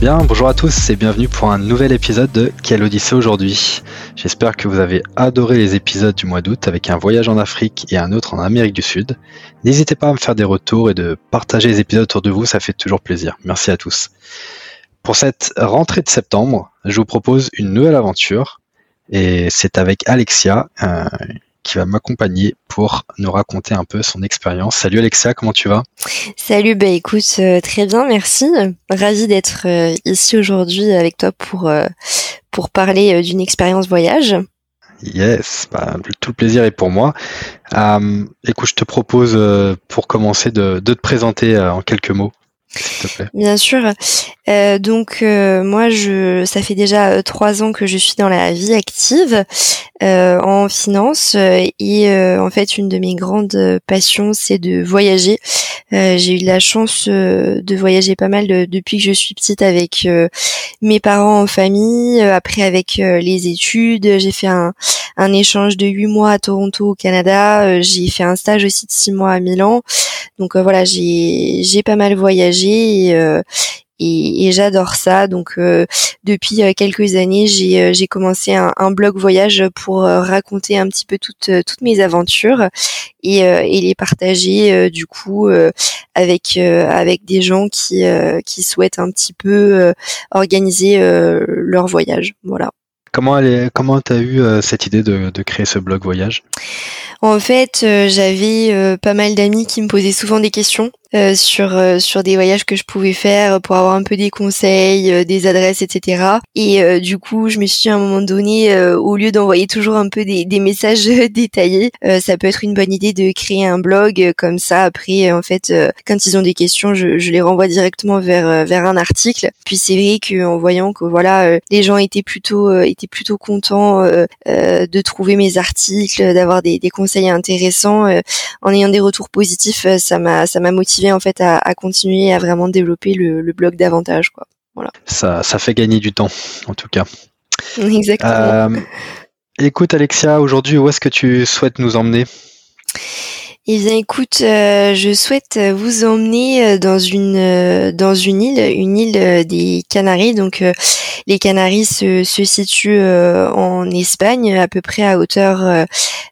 Bien, bonjour à tous et bienvenue pour un nouvel épisode de Quelle Odyssée aujourd'hui. J'espère que vous avez adoré les épisodes du mois d'août avec un voyage en Afrique et un autre en Amérique du Sud. N'hésitez pas à me faire des retours et de partager les épisodes autour de vous, ça fait toujours plaisir. Merci à tous. Pour cette rentrée de septembre, je vous propose une nouvelle aventure et c'est avec Alexia, qui va m'accompagner pour nous raconter un peu son expérience. Salut Alexia, comment tu vas? Salut, bah écoute, euh, très bien, merci. Ravi d'être euh, ici aujourd'hui avec toi pour, euh, pour parler d'une expérience voyage. Yes, bah, tout le plaisir est pour moi. écoute, je te propose pour commencer de, de te présenter en quelques mots. Bien sûr. Euh, donc euh, moi, je, ça fait déjà euh, trois ans que je suis dans la vie active en finance et en fait, une de mes grandes passions, c'est de voyager. J'ai eu la chance de voyager pas mal depuis que je suis petite avec mes parents en famille, après avec les études. J'ai fait un, un échange de huit mois à Toronto au Canada. j'ai fait un stage aussi de six mois à Milan. Donc voilà, j'ai j'ai pas mal voyagé et, euh, j'adore ça. Donc euh, depuis euh, quelques années, j'ai j'ai commencé un, blog voyage pour raconter un petit peu toutes toutes mes aventures et, et les partager du coup avec avec des gens qui qui souhaitent un petit peu organiser leur voyage. Voilà. Comment elle comment t'as eu cette idée de, de créer ce blog voyage? En fait, j'avais pas mal d'amis qui me posaient souvent des questions euh, sur euh, sur des voyages que je pouvais faire pour avoir un peu des conseils, euh, des adresses, etc. Et du coup, je me suis à un moment donné, au lieu d'envoyer toujours un peu des, des messages détaillés, ça peut être une bonne idée de créer un blog comme ça. Après, en fait, quand ils ont des questions, je, je les renvoie directement vers vers un article. Puis c'est vrai qu'en voyant que voilà, les gens étaient plutôt étaient plutôt contents de trouver mes articles, d'avoir des, des conseils intéressants, en ayant des retours positifs, ça m'a ça m'a motivé en fait à, continuer à vraiment développer le, blog davantage quoi. Voilà. Ça, ça fait gagner du temps en tout cas. Exactement. Euh, écoute Alexia, aujourd'hui où est-ce que tu souhaites nous emmener? Eh bien, écoute, euh, je souhaite vous emmener euh, dans une euh, dans une île, une île des Canaries. Donc, les Canaries se, se situent en Espagne, à peu près à hauteur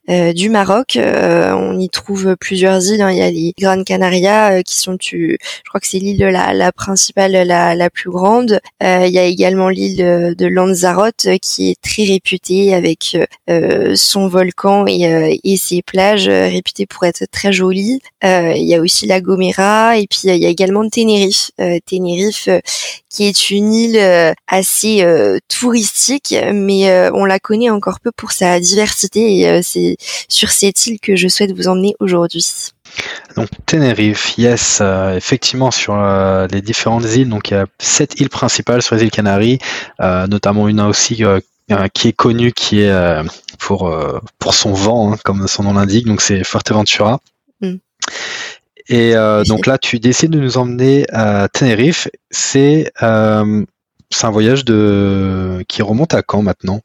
du Maroc. on y trouve plusieurs îles. Hein. Il y a les Gran Canaria qui sont, tu, je crois que c'est l'île la, la principale, la, la plus grande. il y a également l'île de Lanzarote qui est très réputée avec son volcan et, et ses plages réputées pour être très jolie. Euh, il y a aussi la Gomera et puis il y a également Tenerife. Euh, Tenerife euh, qui est une île assez touristique, mais on la connaît encore peu pour sa diversité et c'est sur cette île que je souhaite vous emmener aujourd'hui. Donc Tenerife, yes, effectivement sur les différentes îles, donc il y a sept îles principales sur les îles Canaries, notamment une aussi qui est connue, qui est pour pour son vent, hein, comme son nom l'indique. Donc c'est Fuerteventura. Mm. Et euh, donc là, tu décides de nous emmener à Tenerife. C'est euh, un voyage de qui remonte à quand maintenant?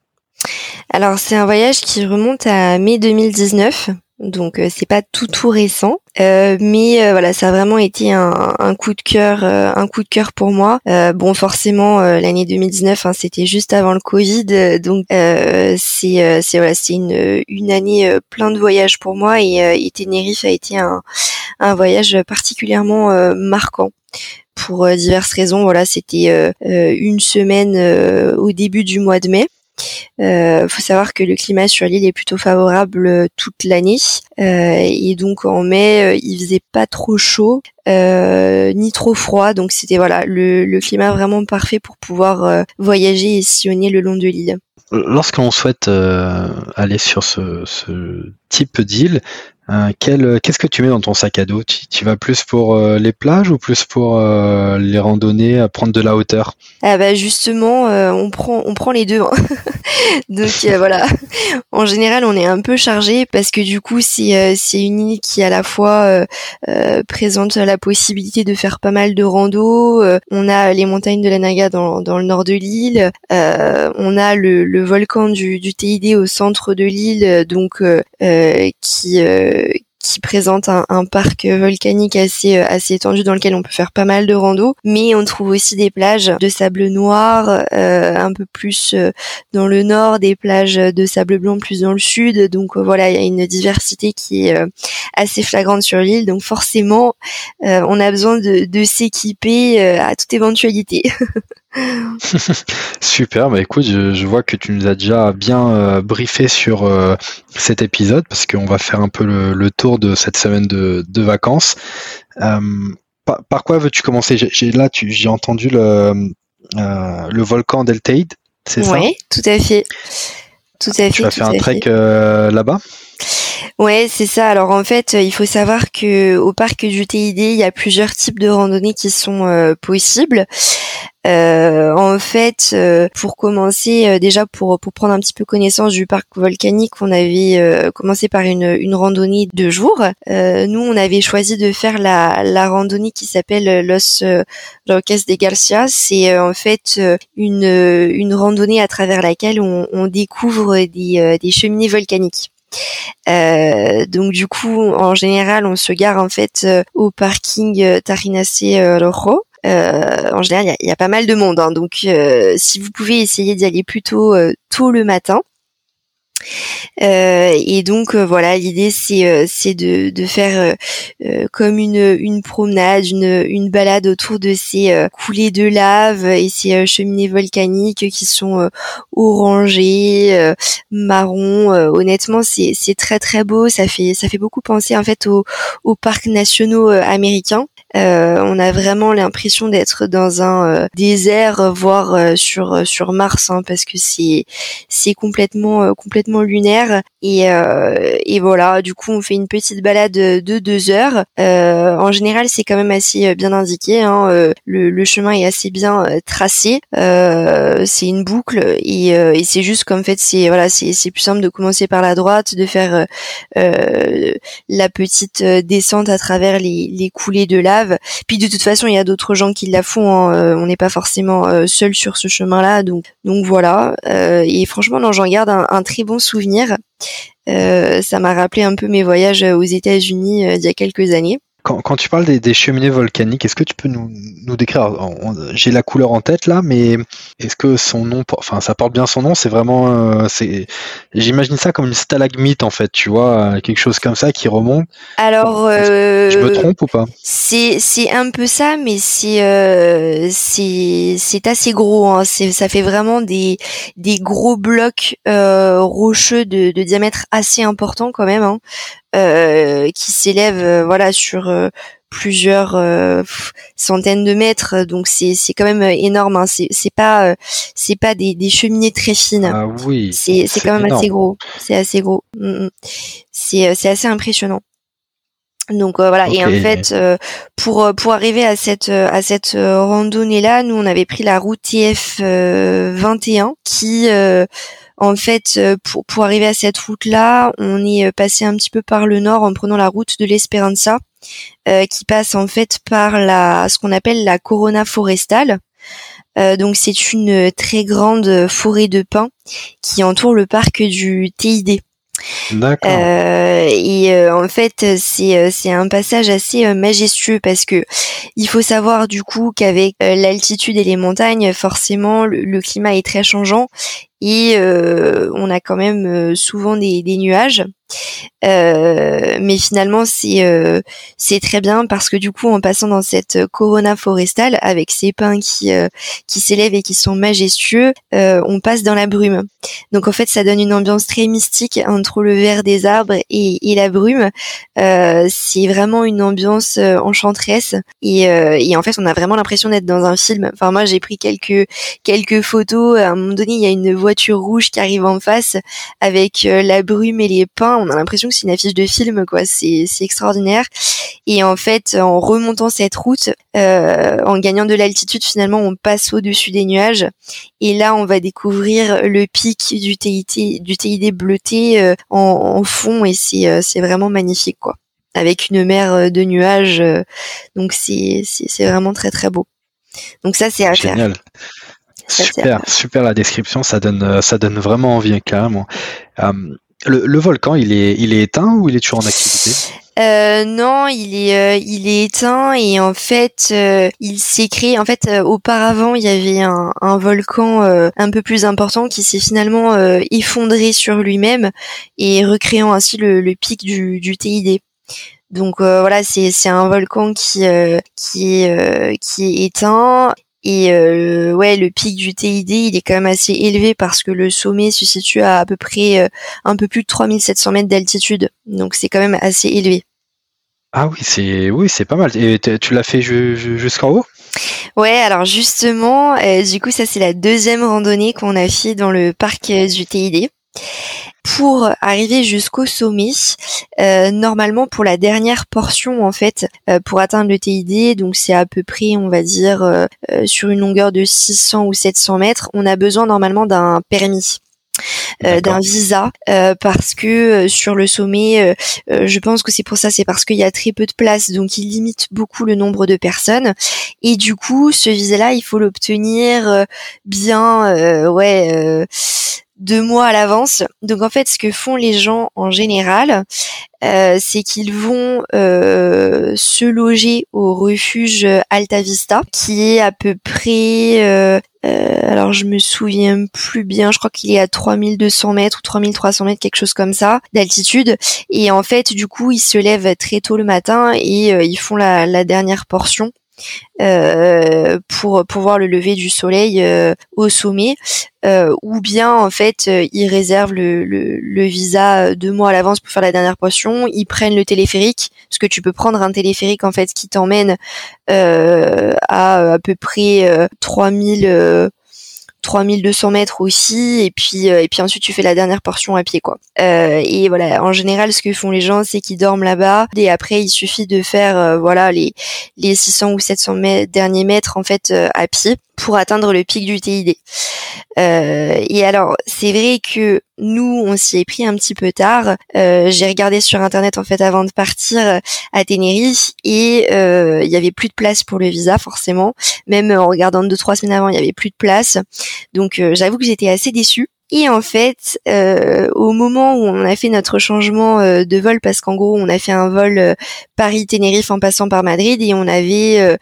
Alors c'est un voyage qui remonte à mai 2019 donc euh, c'est pas tout tout récent, euh, mais euh, voilà ça a vraiment été un, un coup de cœur, un coup de cœur pour moi. bon forcément l'année 2019 hein, c'était juste avant le Covid, donc c'est c'est voilà c'est une une année plein de voyages pour moi et, et Tenerife a été un un voyage particulièrement marquant pour diverses raisons. Voilà, c'était une semaine au début du mois de mai. Euh, faut savoir que le climat sur l'île est plutôt favorable euh, toute l'année euh, et donc en mai il faisait pas trop chaud ni trop froid. Donc c'était voilà le, climat vraiment parfait pour pouvoir voyager et sillonner le long de l'île. Lorsqu'on souhaite aller sur ce, type d'île, qu'est-ce que tu mets dans ton sac à dos? Tu, vas plus pour euh, les plages ou plus pour euh, les randonnées, prendre de la hauteur? Ah bah justement, on prend on prend les deux. Hein. Donc voilà, en général on est un peu chargé parce que du coup c'est c'est une île qui à la fois présente la possibilité de faire pas mal de rando. on a les montagnes de la Naga dans, dans le nord de l'île. on a le, le volcan du TID au centre de l'île, donc qui qui présente un, parc volcanique assez euh, assez étendu dans lequel on peut faire pas mal de rando, mais on trouve aussi des plages de sable noir euh, un peu plus euh, dans le nord, des plages de sable blanc plus dans le sud. Donc voilà, il y a une diversité qui est assez flagrante sur l'île. Donc forcément, on a besoin de, de s'équiper à toute éventualité. Super, bah écoute, je, vois que tu nous as déjà bien euh, briefé sur euh, cet épisode parce qu'on va faire un peu le, tour de cette semaine de, vacances. Euh, par, quoi veux-tu commencer? J'ai là, j'ai entendu le, le volcan Deltaïde, c'est ça? Oui, tout à fait. Tout à fait. Tu vas faire un trek là-bas? Ouais, c'est ça. Alors en fait, il faut savoir que au parc du TID, il y a plusieurs types de randonnées qui sont possibles. Euh, en fait, euh, pour commencer, euh, déjà pour pour prendre un petit peu connaissance du parc volcanique, on avait commencé par une, une randonnée de jour. nous, on avait choisi de faire la, la randonnée qui s'appelle Los Roques de Garcia. C'est en fait une une randonnée à travers laquelle on, on découvre des des cheminées volcaniques. Euh, donc du coup, en général, on se gare en fait au parking Tarinase Rojo euh, en général, il y a, pas mal de monde, hein. donc euh, si vous pouvez essayer d'y aller plutôt euh, tôt le matin, euh, et donc euh, voilà, l'idée c'est euh, de, faire comme une promenade, une balade autour de ces coulées de lave et ces cheminées volcaniques qui sont orangées, marron. honnêtement, c'est très très beau. Ça fait beaucoup penser en fait aux parcs nationaux américains. On a vraiment l'impression d'être dans un désert, voire sur sur Mars, hein, parce que c'est c'est complètement complètement lunaire. Et, euh, et voilà du coup on fait une petite balade de deux heures. Euh, en général c'est quand même assez euh, bien indiqué hein, le, le, chemin est assez bien tracé. C'est une boucle et, et c'est juste qu'en fait c'est voilà c'est plus simple de commencer par la droite de faire la petite descente à travers les, les coulées de lave puis de toute façon il y a d'autres gens qui la font hein, on n'est pas forcément seul sur ce chemin là donc voilà et franchement non j'en garde un, un très bon souvenir. Euh, ça m'a rappelé un peu mes voyages aux États-Unis euh, il y a quelques années. Quand, tu parles des, cheminées volcaniques, est-ce que tu peux nous, nous décrire J'ai la couleur en tête là, mais est-ce que son nom, enfin ça porte bien son nom C'est vraiment, euh, c'est, j'imagine ça comme une stalagmite en fait, tu vois, quelque chose comme ça qui remonte. Alors, je me trompe ou pas? C'est un peu ça, mais c'est euh, c'est c'est assez gros. Hein. ça fait vraiment des des gros blocs euh, rocheux de, de diamètre assez important quand même. Hein. Euh, qui s'élève euh, voilà sur euh, plusieurs centaines de mètres. Donc c'est c'est quand même énorme hein. c'est c'est pas c'est pas des, des cheminées très fines. Ah oui c'est c'est quand même assez gros. C'est assez gros. Mm, mm. c'est c'est assez impressionnant. Donc voilà. Et en fait pour pour arriver à cette à cette randonnée là nous on avait pris la route TF 21 qui en fait, euh, pour, pour arriver à cette route-là, on est euh, passé un petit peu par le nord en prenant la route de l'Esperanza, euh, qui passe en fait par la ce qu'on appelle la Corona forestale. donc c'est une très grande forêt de pins qui entoure le parc du TID. D'accord. Euh, et euh, en fait, c'est euh, c'est un passage assez majestueux parce que il faut savoir du coup qu'avec l'altitude et les montagnes, forcément, le, climat est très changeant et on a quand même souvent des, des nuages. Euh, mais finalement, c'est euh, c'est très bien parce que du coup, en passant dans cette corona forestale avec ces pins qui euh, qui s'élèvent et qui sont majestueux, on passe dans la brume. Donc en fait, ça donne une ambiance très mystique entre le vert des arbres et, et la brume. c'est vraiment une ambiance enchanteresse et, et en fait, on a vraiment l'impression d'être dans un film. Enfin, moi, j'ai pris quelques quelques photos. À un moment donné, il y a une voiture rouge qui arrive en face avec la brume et les pins. On a l'impression c'est une affiche de film, quoi. C'est extraordinaire. Et en fait, en remontant cette route, euh, en gagnant de l'altitude, finalement, on passe au-dessus des nuages. Et là, on va découvrir le pic du TIT, du TID bleuté euh, en, fond, et c'est euh, c'est vraiment magnifique, quoi. Avec une mer de nuages, donc c'est c'est vraiment très très beau. Donc ça, c'est à Génial. Super, super la description, ça donne, ça donne vraiment envie, carrément. Le, volcan, il est, il est éteint ou il est toujours en activité? Euh, non, il est, euh, il est éteint et en fait, euh, il s'est créé. En fait, auparavant, il y avait un, volcan un peu plus important qui s'est finalement effondré sur lui-même et recréant ainsi le, pic du, du TID. Donc voilà, c'est c'est un volcan qui qui est qui est éteint et euh, ouais, le pic du TID, il est quand même assez élevé parce que le sommet se situe à à peu près euh, un peu plus de 3700 mètres d'altitude. Donc c'est quand même assez élevé. Ah oui, c'est oui, c'est pas mal. Et tu l'as fait jusqu'en haut? Ouais, alors justement, euh, du coup, ça c'est la deuxième randonnée qu'on a fait dans le parc du TID pour arriver jusqu'au sommet. Euh, normalement, pour la dernière portion, en fait, euh, pour atteindre le TID, donc c'est à peu près, on va dire, euh, sur une longueur de 600 ou 700 mètres, on a besoin normalement d'un permis. d'un visa parce que sur le sommet je pense que c'est pour ça c'est parce qu'il y a très peu de place donc il limite beaucoup le nombre de personnes et du coup ce visa là il faut l'obtenir bien ouais deux mois à l'avance. Donc en fait, ce que font les gens en général, euh, c'est qu'ils vont euh, se loger au refuge Alta Vista, qui est à peu près, euh, alors je me souviens plus bien, je crois qu'il est à 3200 mètres ou 3300 mètres, quelque chose comme ça, d'altitude. Et en fait, du coup, ils se lèvent très tôt le matin et ils font la, la dernière portion. Euh, pour, pour voir le lever du soleil euh, au sommet, euh, ou bien en fait ils réservent le, le, visa deux mois à l'avance pour faire la dernière portion, ils prennent le téléphérique, parce que tu peux prendre un téléphérique en fait qui t'emmène à à peu près 3000 3200 mètres aussi et puis euh, et puis ensuite tu fais la dernière portion à pied quoi. Euh, et voilà en général ce que font les gens c'est qu'ils dorment là-bas et après il suffit de faire euh, voilà les les 600 ou 700 mètres, derniers mètres en fait à pied pour atteindre le pic du TID. Euh, et alors, c'est vrai que nous, on s'y est pris un petit peu tard. Euh, j'ai regardé sur internet en fait avant de partir à Tenerife et euh, il y avait plus de place pour le visa forcément. Même en regardant deux trois semaines avant, il y avait plus de place. Donc, j'avoue que j'étais assez déçue. Et en fait, euh, au moment où on a fait notre changement euh, de vol, parce qu'en gros, on a fait un vol euh, Paris-Tenerife en passant par Madrid et on avait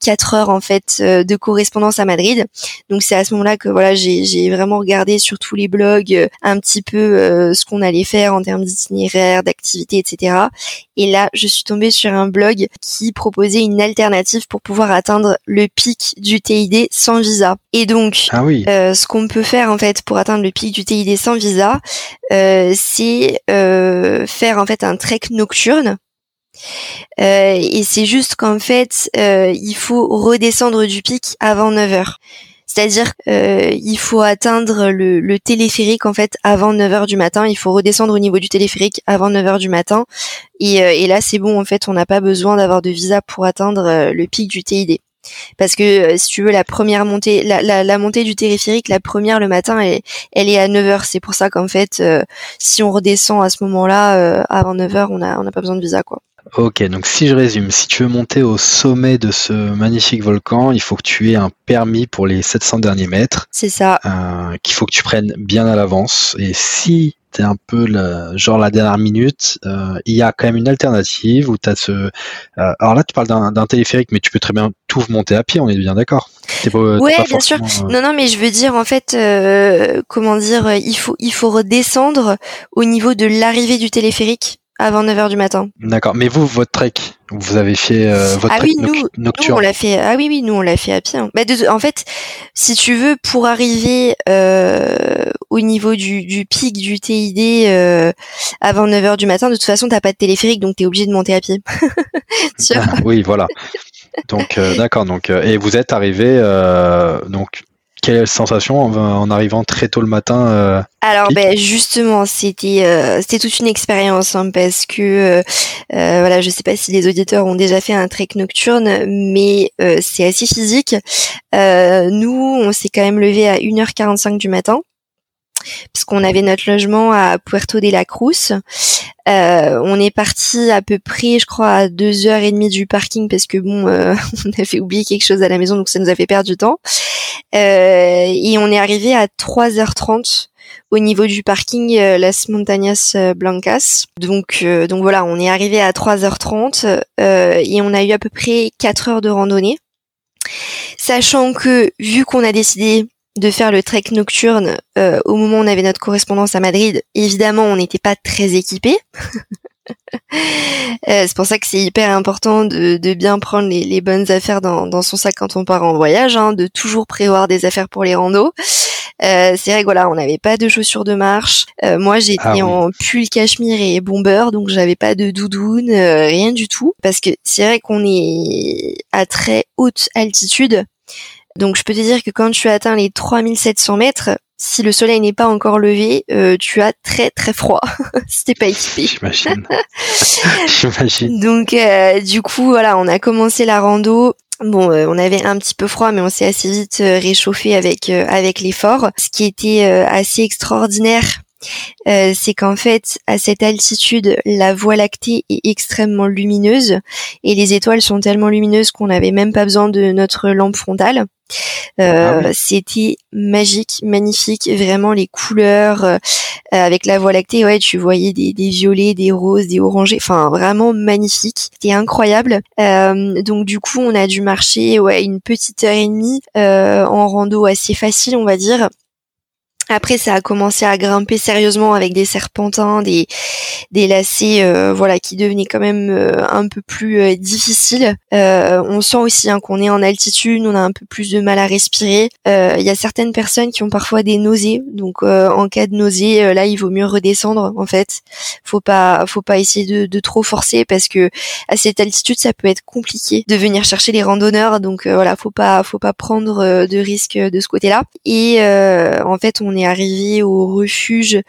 quatre heures en fait de correspondance à Madrid. Donc c'est à ce moment-là que voilà, j'ai vraiment regardé sur tous les blogs un petit peu ce qu'on allait faire en termes d'itinéraire, d'activité, etc. Et là, je suis tombée sur un blog qui proposait une alternative pour pouvoir atteindre le pic du TID sans visa. Et donc, ah oui. ce qu'on peut faire en fait pour atteindre le pic du TID sans visa, euh, c'est euh, faire en fait un trek nocturne. Euh, et c'est juste qu'en fait, il faut redescendre du pic avant 9 heures. C'est-à-dire, il faut atteindre le, téléphérique en fait avant 9 heures du matin. Il faut redescendre au niveau du téléphérique avant 9 heures du matin. Et là, c'est bon en fait, on n'a pas besoin d'avoir de visa pour atteindre le pic du TID. Parce que euh, si tu veux la première montée, la, montée du téléphérique, la première le matin, elle, elle est à 9h. C'est pour ça qu'en fait, euh, si on redescend à ce moment-là, euh, avant 9h, on n'a on a pas besoin de visa. quoi. Ok, donc si je résume, si tu veux monter au sommet de ce magnifique volcan, il faut que tu aies un permis pour les 700 derniers mètres. C'est ça. qu'il faut que tu prennes bien à l'avance. Et si t'es un peu le, genre la dernière minute, euh, il y a quand même une alternative où t'as ce. Euh, alors là, tu parles d'un téléphérique, mais tu peux très bien tout monter à pied. On est bien d'accord. ouais, bien sûr. Non, non, mais je veux dire en fait, comment dire, il faut il faut redescendre au niveau de l'arrivée du téléphérique avant 9h du matin. D'accord. Mais vous, votre trek, vous avez fait euh, votre ah trek oui, nous, nocturne on l'a fait. Ah oui, oui, nous on l'a fait à pied. Hein. Bah, en fait, si tu veux, pour arriver euh, au niveau du, du pic du TID euh, avant 9h du matin, de toute façon, t'as pas de téléphérique, donc t'es obligé de monter à pied. ah, oui, voilà. Donc euh, d'accord. Donc euh, et vous êtes arrivé donc quelle sensation en, arrivant très tôt le matin euh, Alors ben justement c'était euh, c'était toute une expérience hein, parce que euh, euh, voilà je sais pas si les auditeurs ont déjà fait un trek nocturne mais c'est assez physique. nous on s'est quand même levé à 1h45 du matin puisqu'on avait notre logement à Puerto de la Cruz. Euh, on est parti à peu près, je crois, à deux heures et demie du parking parce que bon, euh, on avait oublié quelque chose à la maison, donc ça nous a fait perdre du temps. Euh, et on est arrivé à 3h30 au niveau du parking Las Montañas Blancas. Donc, donc voilà, on est arrivé à 3h30 et on a eu à peu près 4 heures de randonnée. Sachant que vu qu'on a décidé de faire le trek nocturne euh, au moment où on avait notre correspondance à Madrid. Évidemment, on n'était pas très équipés. Euh, c'est pour ça que c'est hyper important de, bien prendre les, bonnes affaires dans, son sac quand on part en voyage, hein, de toujours prévoir des affaires pour les randos. Euh, c'est vrai que voilà, on n'avait pas de chaussures de marche. moi, j'étais ah en pull cachemire et bomber, donc j'avais pas de doudoune, rien du tout. Parce que c'est vrai qu'on est à très haute altitude. Donc je peux te dire que quand tu atteins les 3700 mètres, si le soleil n'est pas encore levé, euh, tu as très très froid si t'es pas équipé. J'imagine. J'imagine. Donc euh, du coup voilà, on a commencé la rando. Bon, euh, on avait un petit peu froid, mais on s'est assez vite réchauffé avec avec l'effort. Ce qui était assez extraordinaire, euh, c'est qu'en fait, à cette altitude, la Voie lactée est extrêmement lumineuse et les étoiles sont tellement lumineuses qu'on n'avait même pas besoin de notre lampe frontale. Euh, ah C'était magique, magnifique, vraiment les couleurs euh, avec la Voie lactée. Ouais, tu voyais des, des, violets, des roses, des orangés, enfin vraiment magnifique. C'était incroyable. Euh, donc du coup, on a dû marcher ouais une petite heure et demie euh, en rando assez facile, on va dire. Après, ça a commencé à grimper sérieusement avec des serpentins, des, des lacets, euh, voilà, qui devenaient quand même euh, un peu plus euh, difficiles. on sent aussi hein, qu'on est en altitude, on a un peu plus de mal à respirer. Il y a certaines personnes qui ont parfois des nausées, donc en cas de nausée, là, il vaut mieux redescendre. En fait, faut pas, faut pas essayer de, de, trop forcer parce que à cette altitude, ça peut être compliqué de venir chercher les randonneurs. Donc voilà, faut pas, faut pas prendre de risques de ce côté-là. Et en fait, on est arrivé au refuge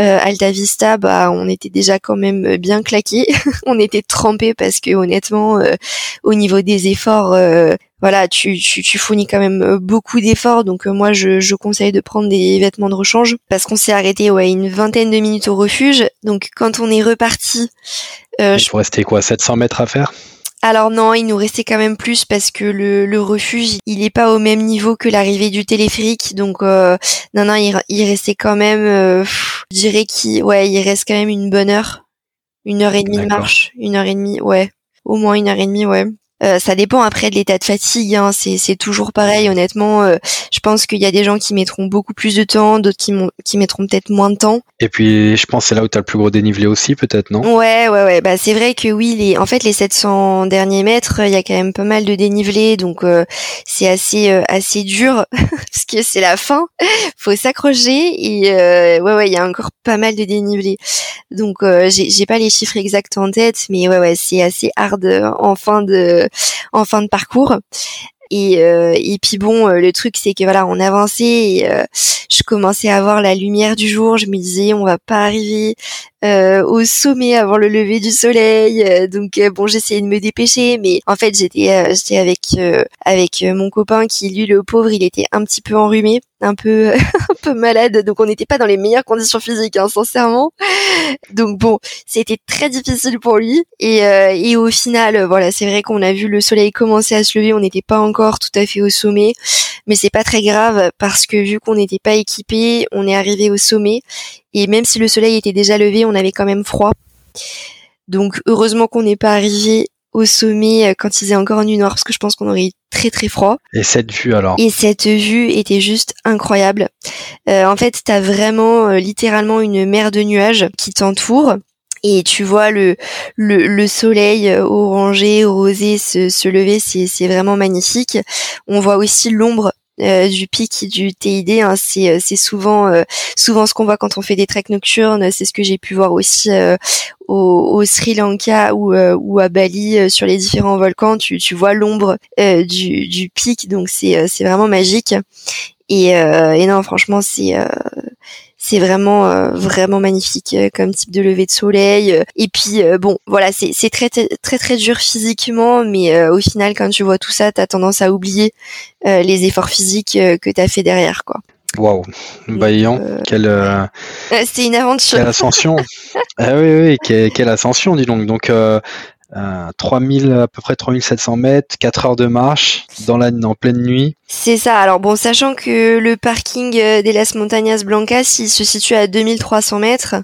euh, Alta Vista, bah on était déjà quand même bien claqué. on était trempé parce que honnêtement, euh, au niveau des efforts, euh, voilà, tu, tu, fournis quand même beaucoup d'efforts. Donc moi, je, je conseille de prendre des vêtements de rechange parce qu'on s'est arrêté ouais une vingtaine de minutes au refuge. Donc quand on est reparti, euh, il faut rester quoi, 700 mètres à faire? Alors non, il nous restait quand même plus parce que le, le refuge, il est pas au même niveau que l'arrivée du téléphérique. Donc euh, non, non, il, il restait quand même, euh, je dirais qu'il, ouais, il reste quand même une bonne heure, une heure et demie de marche, une heure et demie, ouais, au moins une heure et demie, ouais. Euh, ça dépend après de l'état de fatigue. Hein. C'est toujours pareil, honnêtement. Euh, je pense qu'il y a des gens qui mettront beaucoup plus de temps, d'autres qui, qui mettront peut-être moins de temps. Et puis, je pense c'est là où tu as le plus gros dénivelé aussi, peut-être, non? Ouais, ouais, ouais. Bah, c'est vrai que oui, les, en fait, les 700 derniers mètres, il y a quand même pas mal de dénivelé, donc euh, c'est assez, assez dur parce que c'est la fin. Faut s'accrocher et ouais, ouais, il y a encore pas mal de dénivelé. Donc, j'ai pas les chiffres exacts en tête, mais ouais, ouais, c'est assez hard en fin de en fin de parcours. Et, euh, et puis bon, euh, le truc c'est que voilà, on avançait euh, je commençais à voir la lumière du jour. Je me disais, on va pas arriver au sommet avant le lever du soleil. donc bon, j'essayais de me dépêcher, mais en fait j'étais j'étais avec avec mon copain qui lui le pauvre, il était un petit peu enrhumé un peu un peu malade. Donc on n'était pas dans les meilleures conditions physiques hein, sincèrement. Donc bon c'était très difficile pour lui. Et, euh, et au final voilà c'est vrai qu'on a vu le soleil commencer à se lever. On n'était pas encore tout à fait au sommet. Mais c'est pas très grave parce que vu qu'on n'était pas équipé on est arrivé au sommet et même si le soleil était déjà levé on avait quand même froid donc heureusement qu'on n'est pas arrivé au sommet quand il faisait encore nuit noire parce que je pense qu'on aurait eu très très froid. Et cette vue alors? Et cette vue était juste incroyable. en fait, t'as vraiment littéralement une mer de nuages qui t'entoure et tu vois le le, le soleil orangé, rosé se, se lever, c'est c'est vraiment magnifique. On voit aussi l'ombre euh, du pic du TID. Hein, c'est c'est souvent euh, souvent ce qu'on voit quand on fait des treks nocturnes. C'est ce que j'ai pu voir aussi euh, au, au, Sri Lanka ou ou à Bali sur les différents volcans. Tu tu vois l'ombre du du pic, donc c'est c'est vraiment magique. Et, et non, franchement, c'est c'est vraiment euh, vraiment magnifique euh, comme type de lever de soleil et puis euh, bon voilà c'est c'est très très très dur physiquement mais au final quand tu vois tout ça t'as tendance à oublier les efforts physiques que t'as fait derrière quoi Waouh, Baillant, quelle c'est une aventure. Quelle ascension. ah oui oui, quelle, quelle, ascension dis donc. Donc 3000 euh, à peu près 3700 mètres, 4 heures de marche dans la en pleine nuit. C'est ça. Alors bon, sachant que le parking euh, des Las Montañas Blancas, il se situe à 2300 mètres,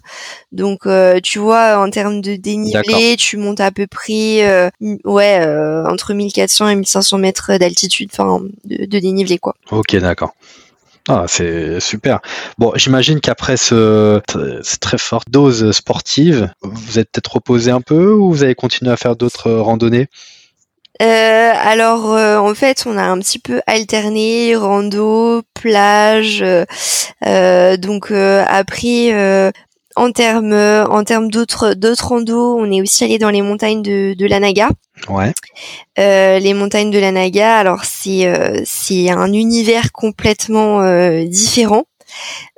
donc euh, tu vois en termes de dénivelé, tu montes à peu près ouais entre 1400 et 1500 mètres d'altitude, enfin de, de dénivelé quoi. Ok, d'accord. Ah, c'est super. Bon, j'imagine qu'après ce, cette très forte dose sportive, vous êtes peut-être reposé un peu ou vous avez continué à faire d'autres randonnées? Euh, alors euh, en fait on a un petit peu alterné rando, plage, euh, donc après en termes en termes d'autres d'autres randos, on est aussi allé dans les montagnes de, de la Naga. Ouais. Euh, les montagnes de la Naga, alors c'est euh, c'est un univers complètement euh, différent.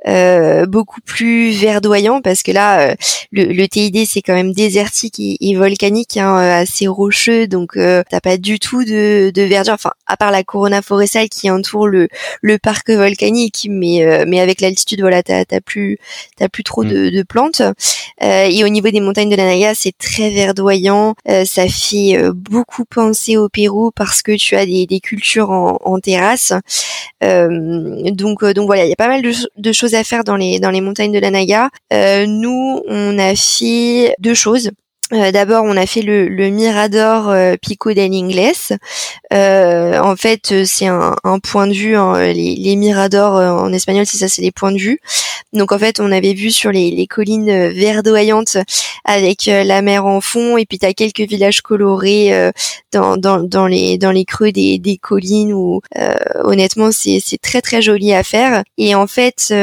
Euh, beaucoup plus verdoyant parce que là, euh, le, le, TID c'est quand même désertique et, volcanique, hein, euh, assez rocheux, donc t'as pas du tout de, de, verdure. Enfin, à part la corona forestale qui entoure le, le parc volcanique, mais mais avec l'altitude, voilà, t'as as plus t'as plus trop mm. de, de, plantes. et au niveau des montagnes de la Naga, c'est très verdoyant. ça fait beaucoup penser au Pérou parce que tu as des, des cultures en, en terrasse. donc donc voilà, il y a pas mal de, de choses à faire dans les dans les montagnes de la Naga. Euh, nous, on a fait deux choses. Euh, d'abord, on a fait le, Mirador euh, Pico del Ingles. en fait, c'est un, point de vue. Hein, les, les, miradors en espagnol, c'est ça, c'est les points de vue. Donc en fait, on avait vu sur les, collines verdoyantes avec la mer en fond, et puis tu as quelques villages colorés dans, les creux des, collines où honnêtement c'est très très joli à faire. Et en fait,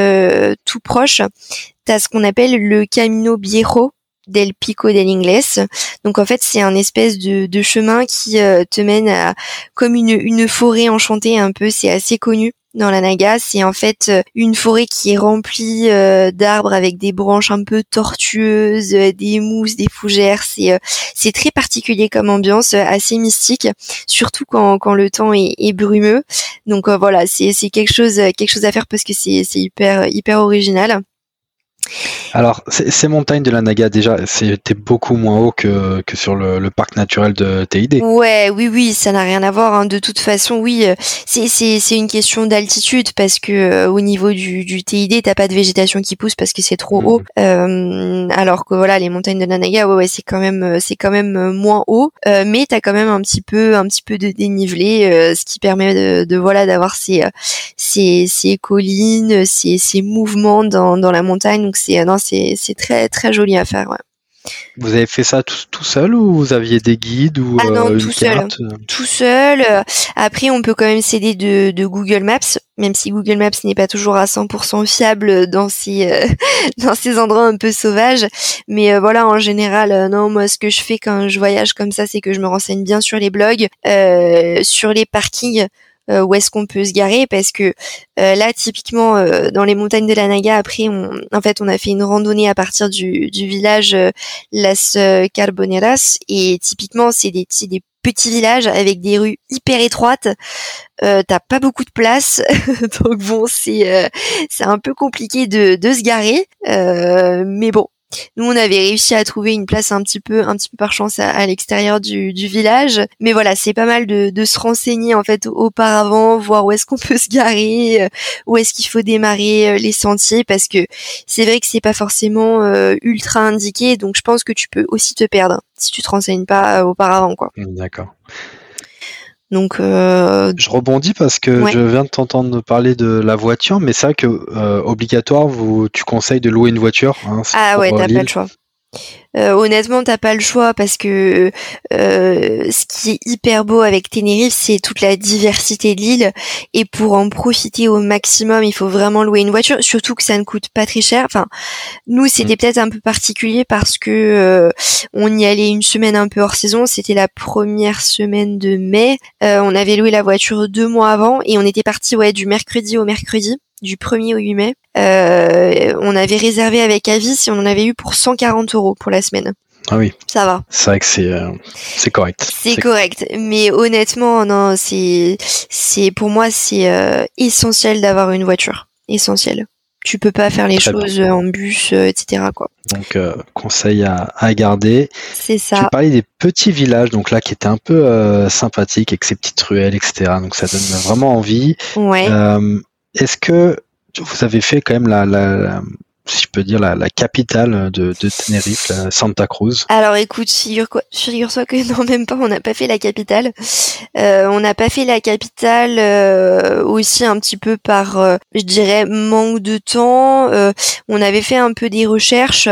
tout proche, tu as ce qu'on appelle le Camino Viejo del Pico del Ingles. Donc en fait, c'est un espèce de, de chemin qui euh, te mène à comme une, une forêt enchantée un peu. C'est assez connu dans la Naga. C'est en fait euh, une forêt qui est remplie euh, d'arbres avec des branches un peu tortueuses, des mousses, des fougères. C'est c'est très particulier comme ambiance, assez mystique, surtout quand, quand le temps est, est brumeux. Donc voilà, c'est c'est quelque chose quelque chose à faire parce que c'est c'est hyper hyper original. Alors, ces montagnes de la Naga, déjà, c'était beaucoup moins haut que, que sur le, parc naturel de TID. Ouais, oui, oui, ça n'a rien à voir. Hein. De toute façon, oui, euh, c'est une question d'altitude parce que euh, au niveau du, du TID, t'as pas de végétation qui pousse parce que c'est trop haut. Mhm. Euh, alors que voilà, les montagnes de la Naga, ouais, ouais, c'est quand même, c'est quand même moins haut, euh, mais t'as quand même un petit peu, un petit peu de dénivelé, ce qui permet de, de voilà d'avoir ces, ces, ces collines, ces, ces mouvements dans, dans la montagne. Donc c'est c'est très très joli à faire. Vous avez fait ça tout, seul ou vous aviez des guides ou ah non, euh, tout seul. Tout seul. Après, on peut quand même s'aider de, Google Maps, même si Google Maps n'est pas toujours à 100% fiable dans ces euh, dans ces endroits un peu sauvages. Mais euh, voilà, en général, non, moi, ce que je fais quand je voyage comme ça, c'est que je me renseigne bien sur les blogs, sur les parkings. Euh, où est-ce qu'on peut se garer parce que euh, là typiquement euh, dans les montagnes de la Naga après on, en fait on a fait une randonnée à partir du, du village Las Carboneras et typiquement c'est des, des petits villages avec des rues hyper étroites. Euh, T'as pas beaucoup de place, donc bon, c'est c'est un peu compliqué de, de se garer. Euh, mais bon, Nous, on avait réussi à trouver une place un petit peu, un petit peu par chance à, l'extérieur du, village. Mais voilà, c'est pas mal de, se renseigner en fait auparavant, voir où est-ce qu'on peut se garer, euh, où est-ce qu'il faut démarrer euh, les sentiers, parce que c'est vrai que c'est pas forcément euh, ultra indiqué. Donc, je pense que tu peux aussi te perdre si tu te renseignes pas auparavant, quoi. D'accord. Donc, euh... je rebondis parce que je viens de t'entendre parler de la voiture, mais c'est vrai que euh, obligatoire, vous, tu conseilles de louer une voiture. Hein, ah ouais, t'as pas le choix. Euh, honnêtement, t'as pas le choix parce que euh, ce qui est hyper beau avec Tenerife, c'est toute la diversité de l'île. Et pour en profiter au maximum, il faut vraiment louer une voiture. Surtout que ça ne coûte pas très cher. Enfin, nous, c'était mm. peut-être un peu particulier parce que euh, on y allait une semaine un peu hors saison. C'était la première semaine de mai. on avait loué la voiture deux mois avant et on était parti ouais du mercredi au mercredi du 1er au 8 mai. Euh, on avait réservé avec Avis et on en avait eu pour 140 euros pour la semaine. Ah oui. Ça va. C'est vrai que c'est euh, c'est correct. C'est correct, mais honnêtement non, c'est c'est pour moi c'est euh, essentiel d'avoir une voiture, essentiel. Tu peux pas faire les choses en bus, etc. quoi. Donc conseil à, à garder. C'est ça. Tu parlais des petits villages, donc là qui étaient un peu sympathiques avec ces petites ruelles, etc. Donc ça donne vraiment envie. Ouais. Est-ce que vous avez fait quand même la, si je peux dire, la, capitale de, de Tenerife, Santa Cruz Alors écoute, figure-toi que non, même pas, on n'a pas fait la capitale. Euh, on n'a pas fait la capitale euh, aussi un petit peu par, euh, je dirais, manque de temps. on avait fait un peu des recherches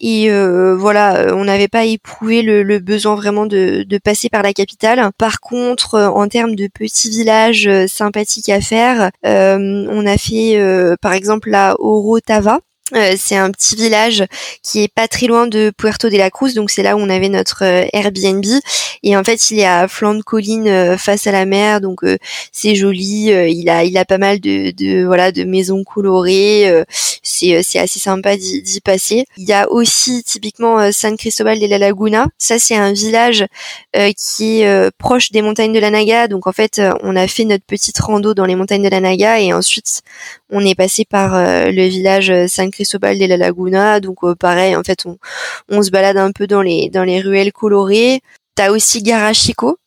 et voilà, on n'avait pas éprouvé le, besoin vraiment de, de, passer par la capitale. Par contre, en termes de petits villages sympathiques à faire, on a fait par exemple la Orotava. Euh, c'est un petit village qui est pas très loin de Puerto de la Cruz, donc c'est là où on avait notre euh, Airbnb. Et en fait, il est à flanc de colline euh, face à la mer, donc c'est joli. il a il a pas mal de, de voilà de maisons colorées. c'est c'est assez sympa d'y passer. Il y a aussi typiquement San Cristobal de la Laguna. Ça c'est un village qui est proche des montagnes de la Naga. Donc en fait, on a fait notre petite rando dans les montagnes de la Naga et ensuite on est passé par le village San Cristobal de la Laguna. Donc euh, pareil, en fait, on, se balade un peu dans les dans les ruelles colorées. T'as aussi Garachico,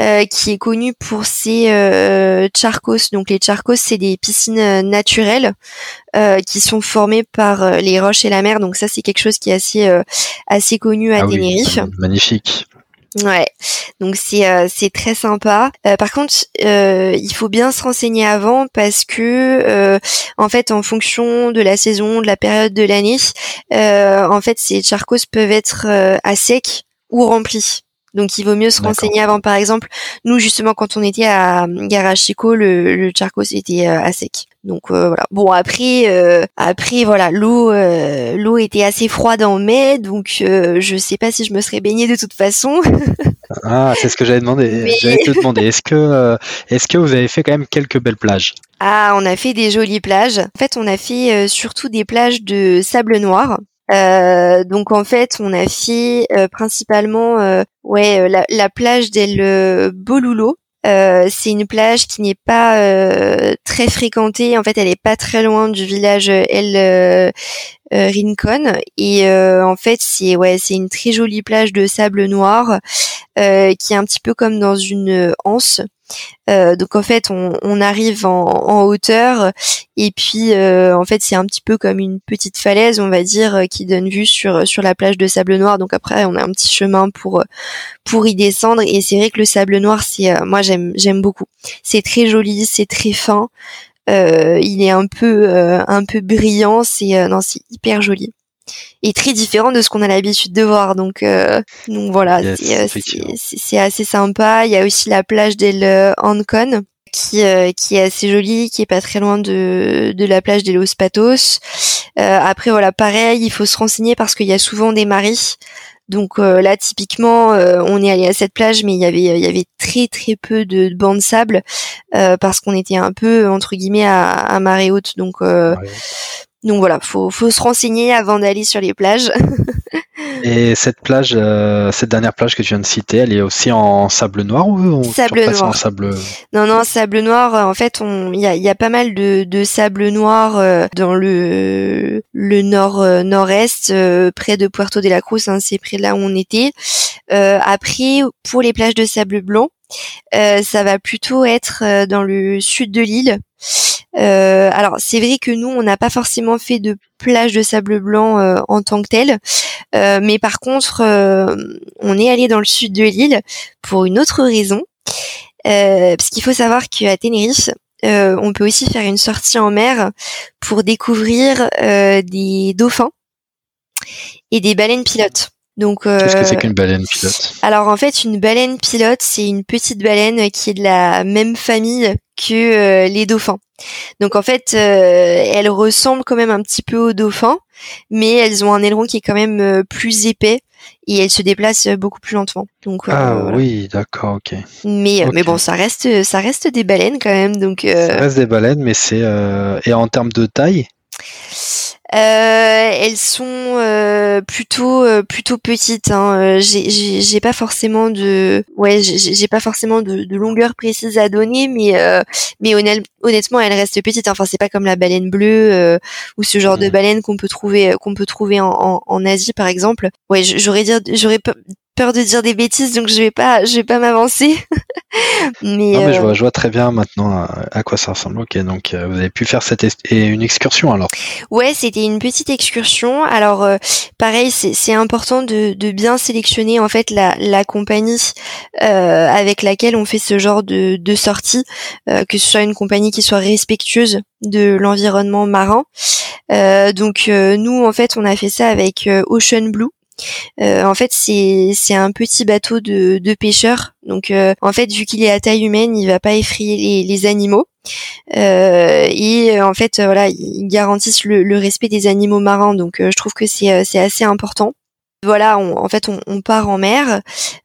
euh, qui est connu pour ses euh, charcos. Donc les charcos, c'est des piscines naturelles qui sont formées par les roches et la mer. Donc ça, c'est quelque chose qui est assez assez connu à ah Tenerife. magnifique. Ouais, donc c'est euh, c'est très sympa. Euh, par contre, euh, il faut bien se renseigner avant parce que en fait, en fonction de la saison, de la période de l'année, en fait, ces charcos peuvent être à sec ou remplis. Donc il vaut mieux se renseigner avant. Par exemple, nous justement quand on était à Garachico, le, le charcos était à sec. Donc euh, voilà. Bon après euh, après voilà l'eau euh, l'eau était assez froide en mai donc je sais pas si je me serais baignée de toute façon. ah c'est ce que j'avais demandé. J'allais te demander est-ce que est-ce que vous avez fait quand même quelques belles plages? Ah on a fait des jolies plages. En fait on a fait surtout des plages de sable noir. donc en fait, on a fait principalement ouais la, la plage d'El Bolulo euh, c'est une plage qui n'est pas euh, très fréquentée. En fait, elle est pas très loin du village El euh, Rincon. Et en fait, c'est ouais, c'est une très jolie plage de sable noir qui est un petit peu comme dans une anse. Euh, donc en fait, on, arrive en, hauteur et puis euh, en fait c'est un petit peu comme une petite falaise, on va dire, euh, qui donne vue sur sur la plage de sable noir. Donc après, on a un petit chemin pour pour y descendre et c'est vrai que le sable noir, c'est moi j'aime j'aime beaucoup. C'est très joli, c'est très fin. il est un peu un peu brillant, c'est non c'est hyper joli est très différent de ce qu'on a l'habitude de voir. Donc, euh, donc voilà, euh, c'est assez sympa. Il y a aussi la plage d'El Ancon qui, euh, qui est assez jolie, qui est pas très loin de, de la plage des Los Patos. après voilà, pareil, il faut se renseigner parce qu'il y a souvent des maris. Donc là, typiquement, on est allé à cette plage, mais il y avait il y avait très très peu de, bancs de sable parce qu'on était un peu entre guillemets à, à marée haute. Donc donc voilà, faut faut se renseigner avant d'aller sur les plages. Et cette plage, cette dernière plage que tu viens de citer, elle est aussi en sable noir ou sable noir en sable Non, non, sable noir. En fait, il y a, y a, pas mal de, de sable noir dans le le nord nord-est, près de Puerto de la Cruz. Hein, c'est près de là où on était. après, pour les plages de sable blanc, ça va plutôt être dans le sud de l'île. Euh, alors c'est vrai que nous on n'a pas forcément fait de plage de sable blanc euh, en tant que telle, euh, mais par contre on est allé dans le sud de l'île pour une autre raison, parce qu'il faut savoir qu'à Tenerife on peut aussi faire une sortie en mer pour découvrir des dauphins et des baleines pilotes. Donc, qu'est-ce que c'est qu'une baleine pilote? Alors en fait, une baleine pilote, c'est une petite baleine qui est de la même famille que les dauphins. Donc en fait, euh, elles ressemblent quand même un petit peu aux dauphins, mais elles ont un aileron qui est quand même euh, plus épais et elles se déplacent beaucoup plus lentement. Donc euh, ah oui, d'accord, ok. Mais mais bon, ça reste ça reste des baleines quand même, donc. Ça reste des baleines, mais c'est et en termes de taille? Euh, elles sont euh, plutôt euh, plutôt petites. Hein. J'ai pas forcément de ouais j'ai pas forcément de, longueur précise à donner, mais mais honnêtement elles restent petites. Enfin c'est pas comme la baleine bleue ou ce genre de baleine qu'on peut trouver qu'on peut trouver en, en, Asie par exemple. Ouais j'aurais dire j'aurais peur de dire des bêtises, donc je vais pas, je vais pas m'avancer. mais, non, mais je, euh, vois, je vois très bien maintenant à, quoi ça ressemble. Ok, donc euh, vous avez pu faire cette et une excursion alors. Ouais, c'était une petite excursion. Alors euh, pareil, c'est important de, de, bien sélectionner en fait la, la compagnie avec laquelle on fait ce genre de, de sortie, que ce soit une compagnie qui soit respectueuse de l'environnement marin. donc nous en fait on a fait ça avec Ocean Blue euh, en fait, c'est un petit bateau de, de pêcheurs. Donc, euh, en fait, vu qu'il est à taille humaine, il va pas effrayer les, les animaux. Euh, et en fait, voilà, ils garantissent le, le, respect des animaux marins. Donc, je trouve que c'est c'est assez important. Voilà, en fait, on, part en mer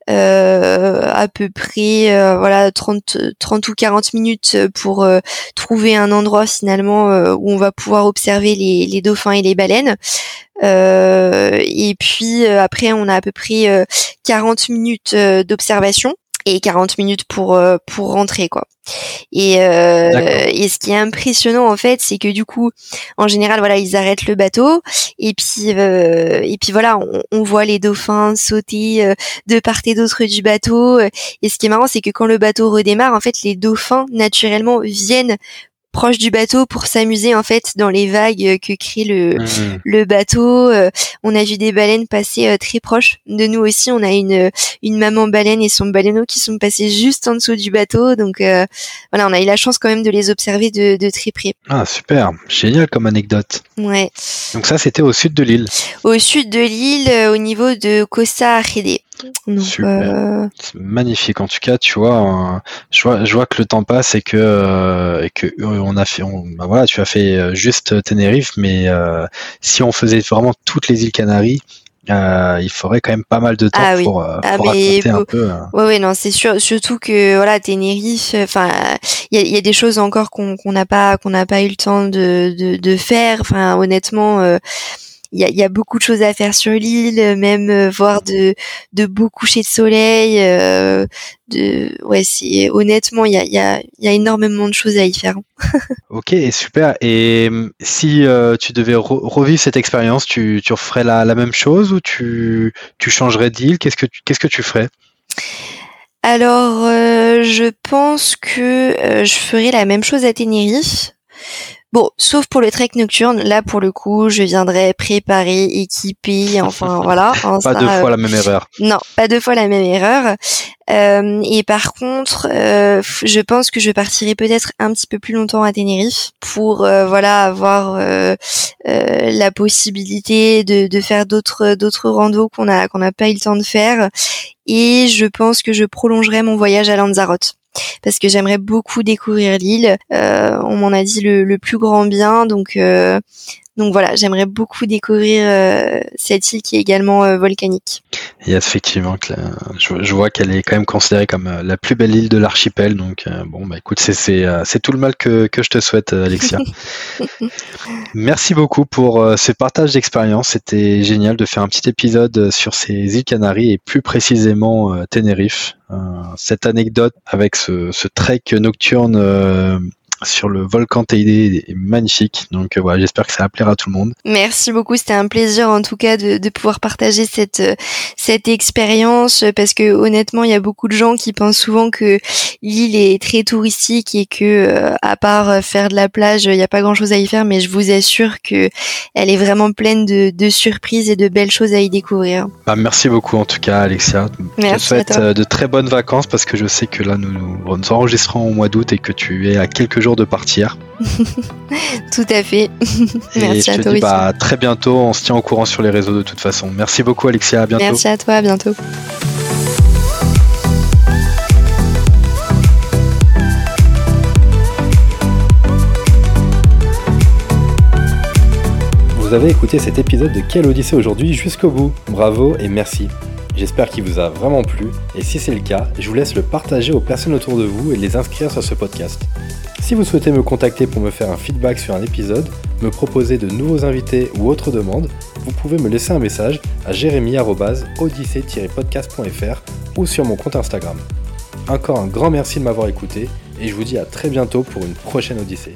euh, à peu près euh, voilà 30, 30 ou 40 minutes pour euh, trouver un endroit finalement où on va pouvoir observer les, les dauphins et les baleines. et puis après, on a à peu près 40 minutes d'observation et 40 minutes pour euh, pour rentrer quoi. Et euh, et ce qui est impressionnant en fait, c'est que du coup, en général, voilà, ils arrêtent le bateau et puis euh, et puis voilà, on, on, voit les dauphins sauter euh, de part et d'autre du bateau. Et ce qui est marrant, c'est que quand le bateau redémarre, en fait, les dauphins naturellement viennent proche du bateau pour s'amuser en fait dans les vagues que crée le, mmh. le bateau. Euh, on a vu des baleines passer euh, très proches de nous aussi. On a une, une maman baleine et son baleineau qui sont passés juste en dessous du bateau. Donc euh, voilà, on a eu la chance quand même de les observer de, de très près. Ah super, génial comme anecdote. Ouais. Donc ça c'était au sud de l'île. Au sud de l'île, au niveau de Costa Arrede. Euh, c'est magnifique en tout cas, tu vois, je vois, je vois que le temps passe et que, euh, et que euh, on a fait, bah voilà, tu as fait juste Tenerife, mais si on faisait vraiment toutes les îles Canaries, il faudrait quand même pas mal de temps ah pour, ah, raconter un peu. Oui, oui, non, c'est sûr. Surtout que voilà, Tenerife, enfin, il y a, des choses encore qu'on n'a pas qu'on n'a pas eu le temps de, de, de faire. Enfin, honnêtement il y a, y a, beaucoup de choses à faire sur l'île, même euh, voir de, de beaux couchers de soleil. Euh, de, ouais, c'est honnêtement, il y a, y, a, y a énormément de choses à y faire. ok, super. Et hum, si euh, tu devais revivre cette expérience, tu, tu referais la, la même chose ou tu, tu changerais d'île? Qu'est-ce que tu, qu'est-ce que tu ferais? Alors, je pense que je ferais la même chose à Tenerife. Bon, sauf pour le trek nocturne, là pour le coup, je viendrai préparer, équiper, enfin voilà. Hein, pas deux fois la même erreur. Non, pas deux fois la même erreur. Euh, et par contre, euh, je pense que je partirai peut-être un petit peu plus longtemps à Tenerife pour euh, voilà avoir la possibilité de, de faire d'autres d'autres randos qu'on a qu'on n'a pas eu le temps de faire. Et je pense que je prolongerai mon voyage à Lanzarote parce que j'aimerais beaucoup découvrir l'île. Euh, on m'en a dit le, plus grand bien, donc euh, Donc voilà, j'aimerais beaucoup découvrir cette île qui est également volcanique. Et effectivement, je, vois qu'elle est quand même considérée comme la plus belle île de l'archipel. Donc bon, bah écoute, c'est tout le mal que, que je te souhaite, Alexia. Merci beaucoup pour ce partage d'expérience. C'était génial de faire un petit épisode sur ces îles Canaries et plus précisément Tenerife. cette anecdote avec ce, ce trek nocturne sur le volcan Teide est magnifique. Donc euh, voilà, j'espère que ça va plaire à tout le monde. Merci beaucoup, c'était un plaisir en tout cas de, de pouvoir partager cette euh, cette expérience parce que honnêtement, il y a beaucoup de gens qui pensent souvent que l'île est très touristique et que euh, à part faire de la plage, il n'y a pas grand-chose à y faire, mais je vous assure que elle est vraiment pleine de, de surprises et de belles choses à y découvrir. Bah, merci beaucoup en tout cas Alexia. Merci je te souhaite de très bonnes vacances parce que je sais que là nous, nous enregistrons au mois d'août et que tu es à quelques jours de partir. Tout à fait. Merci à toi. Dis, bah, très bientôt, on se tient au courant sur les réseaux de toute façon. Merci beaucoup Alexia, à bientôt. Merci à toi, à bientôt. Vous avez écouté cet épisode de Quelle Odyssée aujourd'hui jusqu'au bout. Bravo et merci. J'espère qu'il vous a vraiment plu et si c'est le cas, je vous laisse le partager aux personnes autour de vous et les inscrire sur ce podcast. Si vous souhaitez me contacter pour me faire un feedback sur un épisode, me proposer de nouveaux invités ou autres demandes, vous pouvez me laisser un message à jérémy-odyssée-podcast.fr ou sur mon compte Instagram. Encore un grand merci de m'avoir écouté et je vous dis à très bientôt pour une prochaine Odyssée.